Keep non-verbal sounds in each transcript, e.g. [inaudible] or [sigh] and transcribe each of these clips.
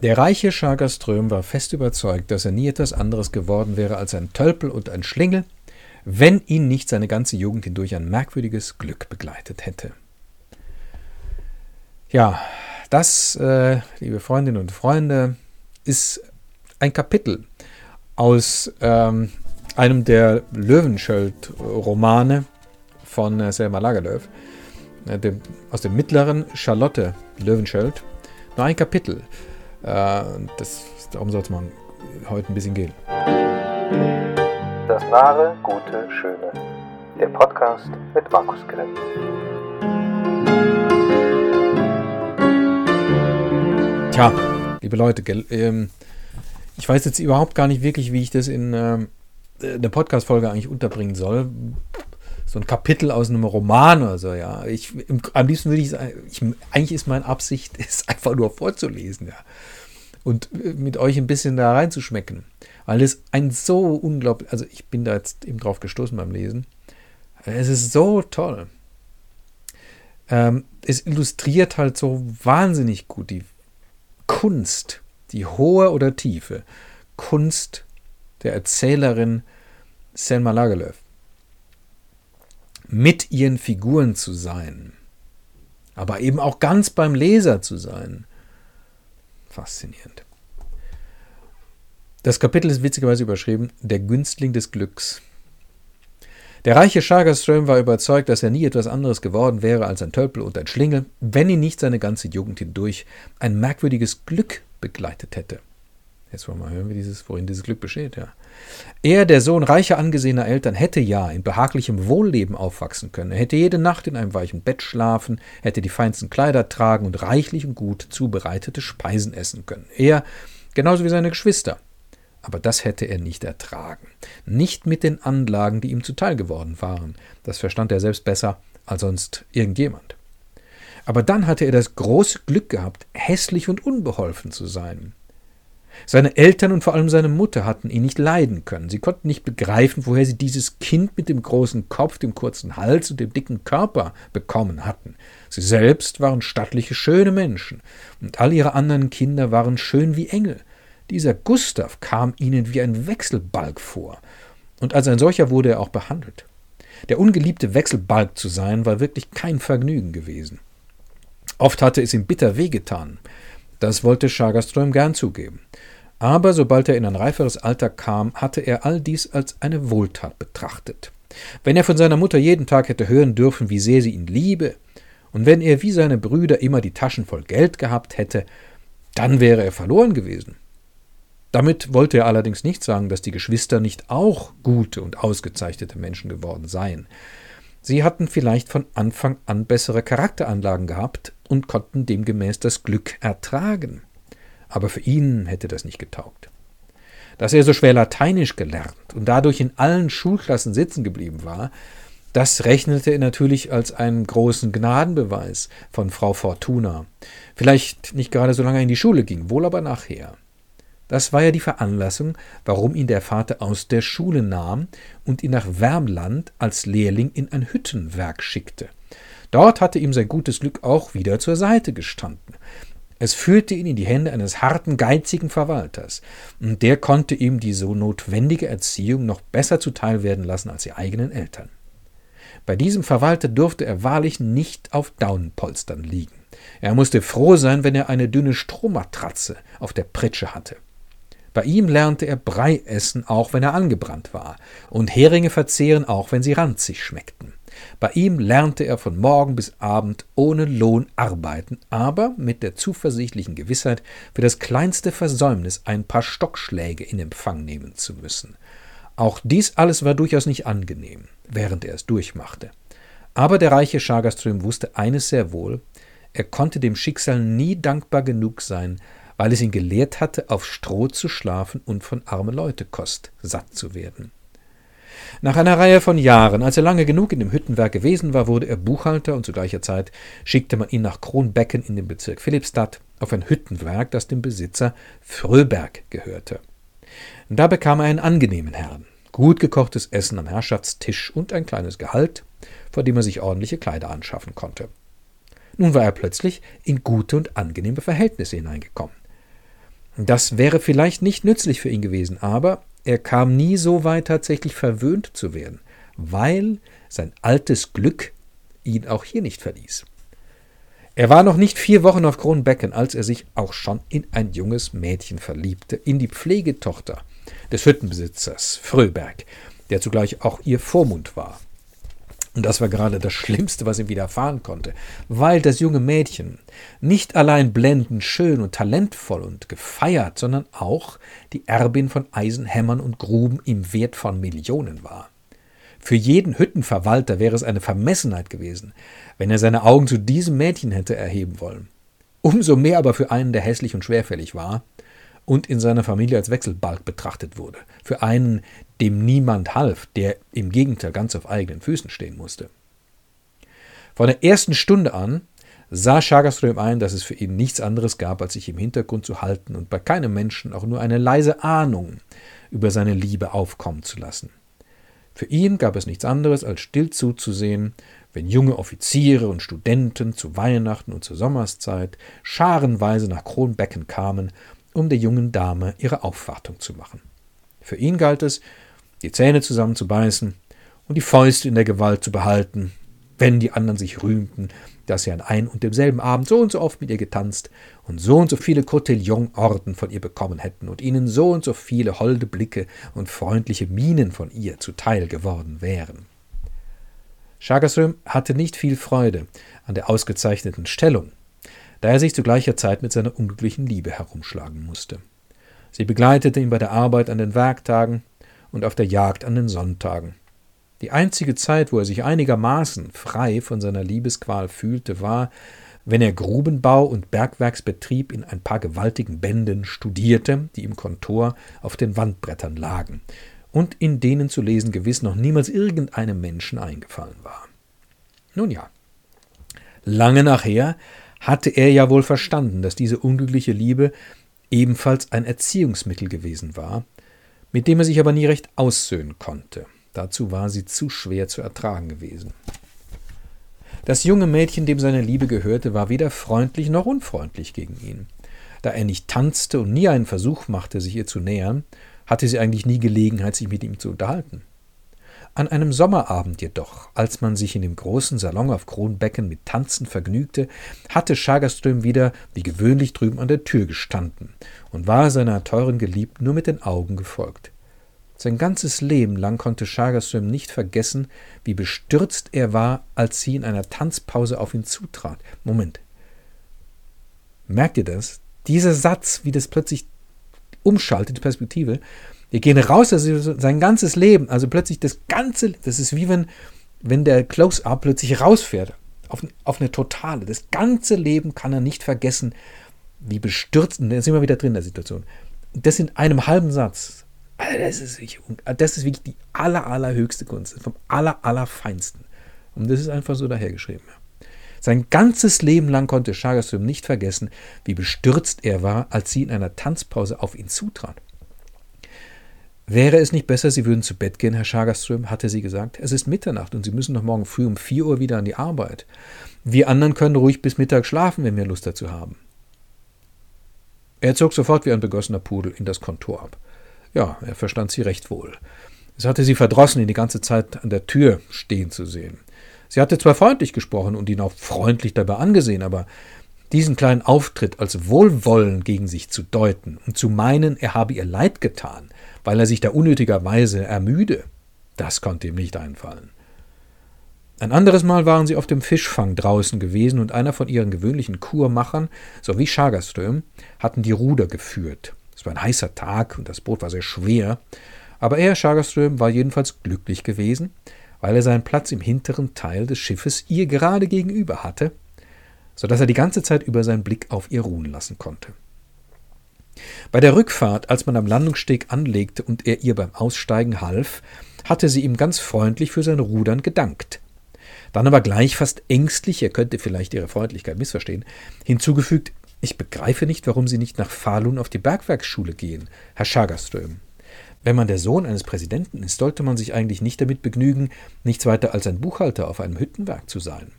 Der reiche Schagerström war fest überzeugt, dass er nie etwas anderes geworden wäre als ein Tölpel und ein Schlingel, wenn ihn nicht seine ganze Jugend hindurch ein merkwürdiges Glück begleitet hätte. Ja, das, äh, liebe Freundinnen und Freunde, ist ein Kapitel aus ähm, einem der Löwenschöld-Romane von äh, Selma Lagerlöf, äh, dem, aus dem mittleren Charlotte Löwenschöld. Nur ein Kapitel. Äh, das, darum sollte man heute ein bisschen gehen. Das wahre, gute, schöne. Der Podcast mit Markus Grimm. Tja, liebe Leute, ähm, ich weiß jetzt überhaupt gar nicht wirklich, wie ich das in ähm, der Podcast-Folge eigentlich unterbringen soll. So ein Kapitel aus einem Roman oder so, ja. Ich, am liebsten würde ich, ich, eigentlich ist meine Absicht, [laughs] es einfach nur vorzulesen, ja. Und äh, mit euch ein bisschen da reinzuschmecken. Weil es ein so unglaublich, also ich bin da jetzt eben drauf gestoßen beim Lesen. Es ist so toll. Ähm, es illustriert halt so wahnsinnig gut die Kunst, die hohe oder tiefe Kunst der Erzählerin Selma Lagerlöf. Mit ihren Figuren zu sein, aber eben auch ganz beim Leser zu sein. Faszinierend. Das Kapitel ist witzigerweise überschrieben Der Günstling des Glücks. Der reiche Schagerström war überzeugt, dass er nie etwas anderes geworden wäre als ein Tölpel und ein Schlingel, wenn ihn nicht seine ganze Jugend hindurch ein merkwürdiges Glück begleitet hätte. Jetzt wollen wir mal hören, wie dieses, worin dieses Glück besteht, ja. Er, der Sohn reicher angesehener Eltern, hätte ja in behaglichem Wohlleben aufwachsen können. Er hätte jede Nacht in einem weichen Bett schlafen, hätte die feinsten Kleider tragen und reichlich und gut zubereitete Speisen essen können. Er, genauso wie seine Geschwister, aber das hätte er nicht ertragen. Nicht mit den Anlagen, die ihm zuteil geworden waren. Das verstand er selbst besser als sonst irgendjemand. Aber dann hatte er das große Glück gehabt, hässlich und unbeholfen zu sein. Seine Eltern und vor allem seine Mutter hatten ihn nicht leiden können. Sie konnten nicht begreifen, woher sie dieses Kind mit dem großen Kopf, dem kurzen Hals und dem dicken Körper bekommen hatten. Sie selbst waren stattliche, schöne Menschen, und all ihre anderen Kinder waren schön wie Engel. Dieser Gustav kam ihnen wie ein Wechselbalg vor, und als ein solcher wurde er auch behandelt. Der ungeliebte Wechselbalg zu sein, war wirklich kein Vergnügen gewesen. Oft hatte es ihm bitter wehgetan. Das wollte Schagerström gern zugeben. Aber sobald er in ein reiferes Alter kam, hatte er all dies als eine Wohltat betrachtet. Wenn er von seiner Mutter jeden Tag hätte hören dürfen, wie sehr sie ihn liebe, und wenn er wie seine Brüder immer die Taschen voll Geld gehabt hätte, dann wäre er verloren gewesen. Damit wollte er allerdings nicht sagen, dass die Geschwister nicht auch gute und ausgezeichnete Menschen geworden seien. Sie hatten vielleicht von Anfang an bessere Charakteranlagen gehabt und konnten demgemäß das Glück ertragen. Aber für ihn hätte das nicht getaugt. Dass er so schwer Lateinisch gelernt und dadurch in allen Schulklassen sitzen geblieben war, das rechnete er natürlich als einen großen Gnadenbeweis von Frau Fortuna. Vielleicht nicht gerade so lange in die Schule ging, wohl aber nachher. Das war ja die Veranlassung, warum ihn der Vater aus der Schule nahm und ihn nach Wärmland als Lehrling in ein Hüttenwerk schickte. Dort hatte ihm sein gutes Glück auch wieder zur Seite gestanden. Es führte ihn in die Hände eines harten, geizigen Verwalters, und der konnte ihm die so notwendige Erziehung noch besser zuteil werden lassen als die eigenen Eltern. Bei diesem Verwalter durfte er wahrlich nicht auf Daunenpolstern liegen. Er musste froh sein, wenn er eine dünne Strohmatratze auf der Pritsche hatte. Bei ihm lernte er Brei essen, auch wenn er angebrannt war, und Heringe verzehren, auch wenn sie ranzig schmeckten. Bei ihm lernte er von Morgen bis Abend ohne Lohn arbeiten, aber mit der zuversichtlichen Gewissheit, für das kleinste Versäumnis ein paar Stockschläge in Empfang nehmen zu müssen. Auch dies alles war durchaus nicht angenehm, während er es durchmachte. Aber der reiche Schagerström wusste eines sehr wohl, er konnte dem Schicksal nie dankbar genug sein, weil es ihn gelehrt hatte, auf Stroh zu schlafen und von arme Leute Kost satt zu werden. Nach einer Reihe von Jahren, als er lange genug in dem Hüttenwerk gewesen war, wurde er Buchhalter und zu gleicher Zeit schickte man ihn nach Kronbecken in den Bezirk Philippstadt auf ein Hüttenwerk, das dem Besitzer Fröberg gehörte. Da bekam er einen angenehmen Herrn, gut gekochtes Essen am Herrschaftstisch und ein kleines Gehalt, vor dem er sich ordentliche Kleider anschaffen konnte. Nun war er plötzlich in gute und angenehme Verhältnisse hineingekommen. Das wäre vielleicht nicht nützlich für ihn gewesen, aber er kam nie so weit, tatsächlich verwöhnt zu werden, weil sein altes Glück ihn auch hier nicht verließ. Er war noch nicht vier Wochen auf Kronbecken, als er sich auch schon in ein junges Mädchen verliebte, in die Pflegetochter des Hüttenbesitzers Fröberg, der zugleich auch ihr Vormund war. Und das war gerade das Schlimmste, was ihm widerfahren konnte, weil das junge Mädchen nicht allein blendend schön und talentvoll und gefeiert, sondern auch die Erbin von Eisenhämmern und Gruben im Wert von Millionen war. Für jeden Hüttenverwalter wäre es eine Vermessenheit gewesen, wenn er seine Augen zu diesem Mädchen hätte erheben wollen. Umso mehr aber für einen, der hässlich und schwerfällig war und in seiner Familie als Wechselbalg betrachtet wurde, für einen, dem niemand half, der im Gegenteil ganz auf eigenen Füßen stehen musste. Von der ersten Stunde an sah Schagerström ein, dass es für ihn nichts anderes gab, als sich im Hintergrund zu halten und bei keinem Menschen auch nur eine leise Ahnung über seine Liebe aufkommen zu lassen. Für ihn gab es nichts anderes, als still zuzusehen, wenn junge Offiziere und Studenten zu Weihnachten und zur Sommerszeit scharenweise nach Kronbecken kamen, um der jungen Dame ihre Aufwartung zu machen. Für ihn galt es, die Zähne zusammenzubeißen und die Fäuste in der Gewalt zu behalten, wenn die anderen sich rühmten, dass sie an ein und demselben Abend so und so oft mit ihr getanzt und so und so viele Cotillon-Orden von ihr bekommen hätten und ihnen so und so viele holde Blicke und freundliche Mienen von ihr zuteil geworden wären. Schagerström hatte nicht viel Freude an der ausgezeichneten Stellung, da er sich zu gleicher Zeit mit seiner unglücklichen Liebe herumschlagen musste. Sie begleitete ihn bei der Arbeit an den Werktagen und auf der Jagd an den Sonntagen. Die einzige Zeit, wo er sich einigermaßen frei von seiner Liebesqual fühlte, war, wenn er Grubenbau und Bergwerksbetrieb in ein paar gewaltigen Bänden studierte, die im Kontor auf den Wandbrettern lagen und in denen zu lesen gewiss noch niemals irgendeinem Menschen eingefallen war. Nun ja, lange nachher hatte er ja wohl verstanden, dass diese unglückliche Liebe ebenfalls ein Erziehungsmittel gewesen war, mit dem er sich aber nie recht aussöhnen konnte. Dazu war sie zu schwer zu ertragen gewesen. Das junge Mädchen, dem seine Liebe gehörte, war weder freundlich noch unfreundlich gegen ihn. Da er nicht tanzte und nie einen Versuch machte, sich ihr zu nähern, hatte sie eigentlich nie Gelegenheit, sich mit ihm zu unterhalten. An einem Sommerabend jedoch, als man sich in dem großen Salon auf Kronbecken mit Tanzen vergnügte, hatte Schagerström wieder wie gewöhnlich drüben an der Tür gestanden und war seiner teuren Geliebten nur mit den Augen gefolgt. Sein ganzes Leben lang konnte Schagerström nicht vergessen, wie bestürzt er war, als sie in einer Tanzpause auf ihn zutrat. Moment. Merkt ihr das? Dieser Satz, wie das plötzlich umschaltet, die Perspektive, wir gehen raus, also sein ganzes Leben, also plötzlich das ganze, das ist wie wenn, wenn der Close-Up plötzlich rausfährt, auf, auf eine Totale. Das ganze Leben kann er nicht vergessen, wie bestürzt, und da sind wir wieder drin in der Situation. Das in einem halben Satz. Also das ist wirklich, das ist wirklich die aller, allerhöchste Kunst, vom aller, allerfeinsten. Und das ist einfach so dahergeschrieben. Sein ganzes Leben lang konnte Chagasum nicht vergessen, wie bestürzt er war, als sie in einer Tanzpause auf ihn zutrat. Wäre es nicht besser, Sie würden zu Bett gehen, Herr Schagerström, hatte sie gesagt. Es ist Mitternacht und Sie müssen doch morgen früh um vier Uhr wieder an die Arbeit. Wir anderen können ruhig bis Mittag schlafen, wenn wir Lust dazu haben. Er zog sofort wie ein begossener Pudel in das Kontor ab. Ja, er verstand sie recht wohl. Es hatte sie verdrossen, ihn die ganze Zeit an der Tür stehen zu sehen. Sie hatte zwar freundlich gesprochen und ihn auch freundlich dabei angesehen, aber diesen kleinen Auftritt als Wohlwollen gegen sich zu deuten und zu meinen, er habe ihr Leid getan, weil er sich da unnötigerweise ermüde, das konnte ihm nicht einfallen. Ein anderes Mal waren sie auf dem Fischfang draußen gewesen und einer von ihren gewöhnlichen Kurmachern sowie Schagerström hatten die Ruder geführt. Es war ein heißer Tag und das Boot war sehr schwer, aber er, Schagerström, war jedenfalls glücklich gewesen, weil er seinen Platz im hinteren Teil des Schiffes ihr gerade gegenüber hatte, so dass er die ganze Zeit über seinen Blick auf ihr ruhen lassen konnte. Bei der Rückfahrt, als man am Landungssteg anlegte und er ihr beim Aussteigen half, hatte sie ihm ganz freundlich für sein Rudern gedankt. Dann aber gleich fast ängstlich, er könnte vielleicht ihre Freundlichkeit missverstehen, hinzugefügt, ich begreife nicht, warum Sie nicht nach Falun auf die Bergwerksschule gehen, Herr Schagerström. Wenn man der Sohn eines Präsidenten ist, sollte man sich eigentlich nicht damit begnügen, nichts weiter als ein Buchhalter auf einem Hüttenwerk zu sein.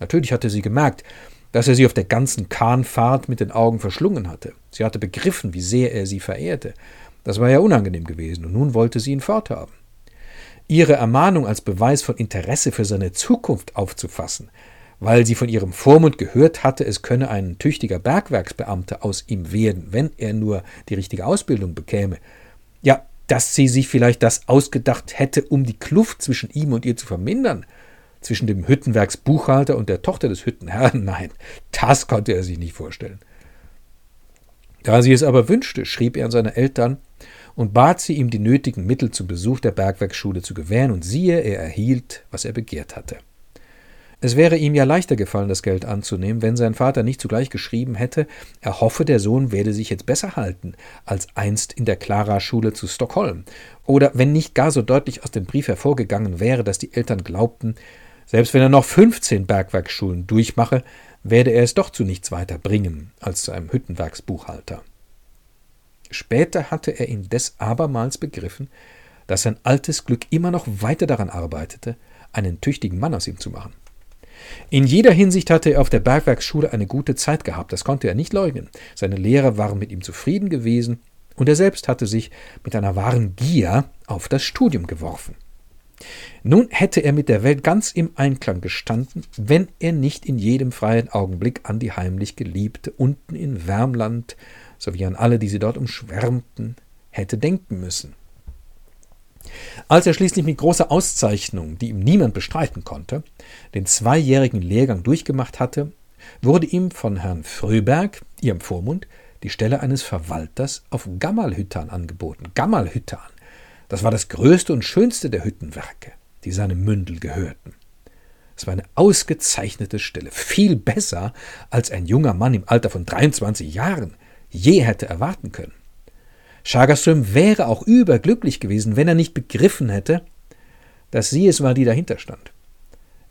Natürlich hatte sie gemerkt, dass er sie auf der ganzen Kahnfahrt mit den Augen verschlungen hatte. Sie hatte begriffen, wie sehr er sie verehrte. Das war ja unangenehm gewesen, und nun wollte sie ihn forthaben. Ihre Ermahnung als Beweis von Interesse für seine Zukunft aufzufassen, weil sie von ihrem Vormund gehört hatte, es könne ein tüchtiger Bergwerksbeamter aus ihm werden, wenn er nur die richtige Ausbildung bekäme. Ja, dass sie sich vielleicht das ausgedacht hätte, um die Kluft zwischen ihm und ihr zu vermindern, zwischen dem Hüttenwerksbuchhalter und der Tochter des Hüttenherrn, [laughs] nein, das konnte er sich nicht vorstellen. Da sie es aber wünschte, schrieb er an seine Eltern und bat sie, ihm die nötigen Mittel zum Besuch der Bergwerksschule zu gewähren, und siehe, er erhielt, was er begehrt hatte. Es wäre ihm ja leichter gefallen, das Geld anzunehmen, wenn sein Vater nicht zugleich geschrieben hätte, er hoffe, der Sohn werde sich jetzt besser halten als einst in der Clara-Schule zu Stockholm, oder wenn nicht gar so deutlich aus dem Brief hervorgegangen wäre, dass die Eltern glaubten, selbst wenn er noch 15 Bergwerksschulen durchmache, werde er es doch zu nichts weiter bringen als zu einem Hüttenwerksbuchhalter. Später hatte er indes abermals begriffen, dass sein altes Glück immer noch weiter daran arbeitete, einen tüchtigen Mann aus ihm zu machen. In jeder Hinsicht hatte er auf der Bergwerksschule eine gute Zeit gehabt, das konnte er nicht leugnen. Seine Lehrer waren mit ihm zufrieden gewesen, und er selbst hatte sich mit einer wahren Gier auf das Studium geworfen. Nun hätte er mit der Welt ganz im Einklang gestanden, wenn er nicht in jedem freien Augenblick an die heimlich Geliebte unten in Wärmland sowie an alle, die sie dort umschwärmten, hätte denken müssen. Als er schließlich mit großer Auszeichnung, die ihm niemand bestreiten konnte, den zweijährigen Lehrgang durchgemacht hatte, wurde ihm von Herrn Fröberg, ihrem Vormund, die Stelle eines Verwalters auf Gammalhüttan angeboten. Gammalhüttan, das war das größte und schönste der Hüttenwerke, die seinem Mündel gehörten. Es war eine ausgezeichnete Stelle, viel besser, als ein junger Mann im Alter von 23 Jahren je hätte erwarten können. Schagerström wäre auch überglücklich gewesen, wenn er nicht begriffen hätte, dass sie es war, die dahinter stand.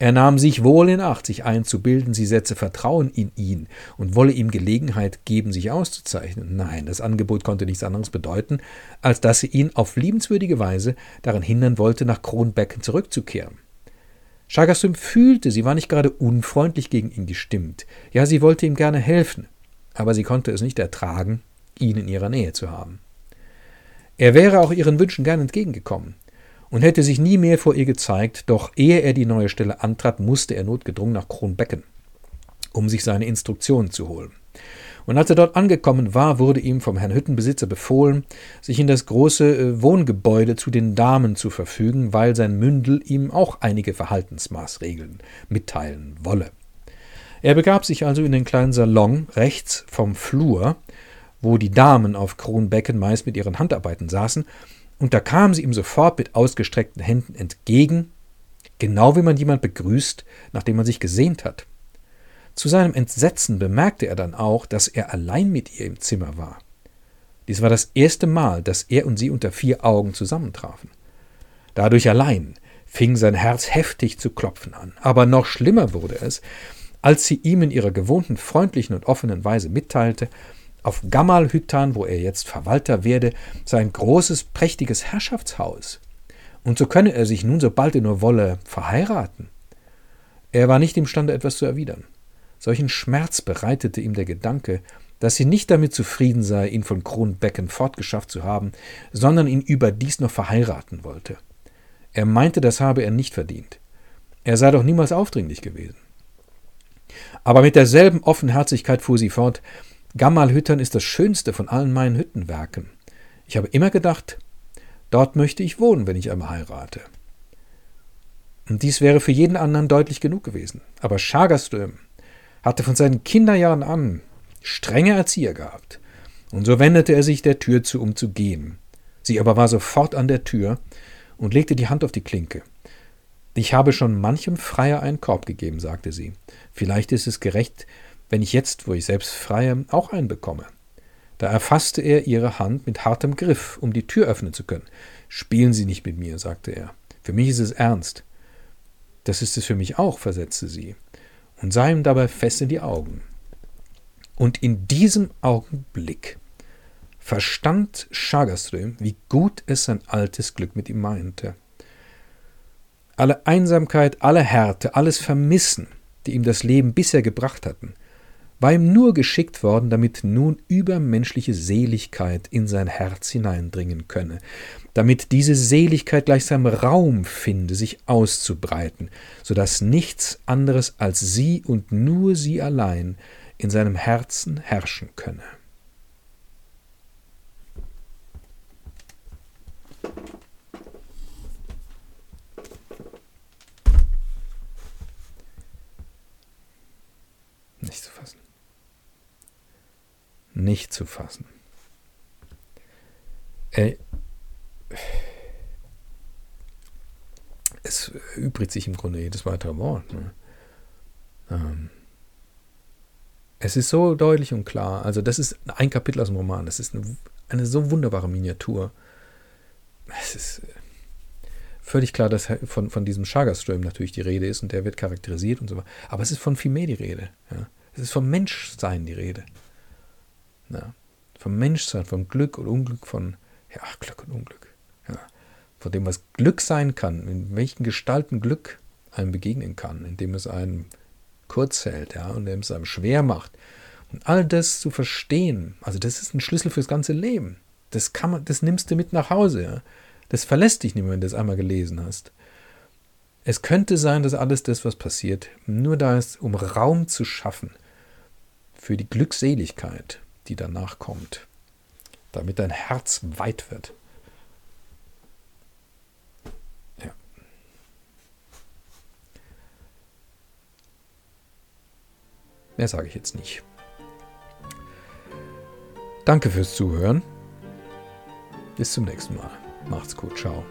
Er nahm sich wohl in Acht, sich einzubilden, sie setze Vertrauen in ihn und wolle ihm Gelegenheit geben, sich auszuzeichnen. Nein, das Angebot konnte nichts anderes bedeuten, als dass sie ihn auf liebenswürdige Weise daran hindern wollte, nach Kronbecken zurückzukehren. Schagerström fühlte, sie war nicht gerade unfreundlich gegen ihn gestimmt. Ja, sie wollte ihm gerne helfen, aber sie konnte es nicht ertragen, ihn in ihrer Nähe zu haben. Er wäre auch ihren Wünschen gern entgegengekommen und hätte sich nie mehr vor ihr gezeigt, doch ehe er die neue Stelle antrat, musste er notgedrungen nach Kronbecken, um sich seine Instruktionen zu holen. Und als er dort angekommen war, wurde ihm vom Herrn Hüttenbesitzer befohlen, sich in das große äh, Wohngebäude zu den Damen zu verfügen, weil sein Mündel ihm auch einige Verhaltensmaßregeln mitteilen wolle. Er begab sich also in den kleinen Salon rechts vom Flur, wo die Damen auf Kronbecken meist mit ihren Handarbeiten saßen, und da kam sie ihm sofort mit ausgestreckten Händen entgegen, genau wie man jemand begrüßt, nachdem man sich gesehnt hat. Zu seinem Entsetzen bemerkte er dann auch, dass er allein mit ihr im Zimmer war. Dies war das erste Mal, dass er und sie unter vier Augen zusammentrafen. Dadurch allein fing sein Herz heftig zu klopfen an. Aber noch schlimmer wurde es, als sie ihm in ihrer gewohnten freundlichen und offenen Weise mitteilte, auf Gammalhüttan, wo er jetzt Verwalter werde, sein großes, prächtiges Herrschaftshaus. Und so könne er sich nun, sobald er nur wolle, verheiraten. Er war nicht imstande, etwas zu erwidern. Solchen Schmerz bereitete ihm der Gedanke, dass sie nicht damit zufrieden sei, ihn von Kronbecken fortgeschafft zu haben, sondern ihn überdies noch verheiraten wollte. Er meinte, das habe er nicht verdient. Er sei doch niemals aufdringlich gewesen. Aber mit derselben Offenherzigkeit fuhr sie fort, Gammalhüttern ist das schönste von allen meinen Hüttenwerken. Ich habe immer gedacht, dort möchte ich wohnen, wenn ich einmal heirate. Und dies wäre für jeden anderen deutlich genug gewesen. Aber Schagerström hatte von seinen Kinderjahren an strenge Erzieher gehabt. Und so wendete er sich der Tür zu, um zu gehen. Sie aber war sofort an der Tür und legte die Hand auf die Klinke. Ich habe schon manchem Freier einen Korb gegeben, sagte sie. Vielleicht ist es gerecht, wenn ich jetzt, wo ich selbst freie, auch einen bekomme. Da erfasste er ihre Hand mit hartem Griff, um die Tür öffnen zu können. Spielen Sie nicht mit mir, sagte er. Für mich ist es ernst. Das ist es für mich auch, versetzte sie und sah ihm dabei fest in die Augen. Und in diesem Augenblick verstand Schagerström, wie gut es sein altes Glück mit ihm meinte. Alle Einsamkeit, alle Härte, alles Vermissen, die ihm das Leben bisher gebracht hatten, war ihm nur geschickt worden, damit nun übermenschliche Seligkeit in sein Herz hineindringen könne, damit diese Seligkeit gleichsam Raum finde, sich auszubreiten, so dass nichts anderes als sie und nur sie allein in seinem Herzen herrschen könne. Nicht zu fassen. Nicht zu fassen. Äh, es übrigt sich im Grunde jedes weitere Wort. Ne? Ähm, es ist so deutlich und klar. Also, das ist ein Kapitel aus dem Roman. Das ist eine, eine so wunderbare Miniatur. Es ist äh, völlig klar, dass von, von diesem Chagas-Ström natürlich die Rede ist und der wird charakterisiert und so weiter. Aber es ist von viel mehr die Rede. Ja? Es ist vom Menschsein die Rede. Ja? Vom Menschsein, vom Glück und Unglück, von ja, Glück und Unglück. Ja? Von dem, was Glück sein kann, in welchen Gestalten Glück einem begegnen kann, indem es einen kurz hält ja, und indem es einem schwer macht. Und all das zu verstehen, also das ist ein Schlüssel fürs ganze Leben. Das, kann man, das nimmst du mit nach Hause. Ja? Das verlässt dich nicht mehr, wenn du es einmal gelesen hast. Es könnte sein, dass alles das, was passiert, nur da ist, um Raum zu schaffen für die Glückseligkeit, die danach kommt, damit dein Herz weit wird. Ja. Mehr sage ich jetzt nicht. Danke fürs Zuhören. Bis zum nächsten Mal. Macht's gut. Ciao.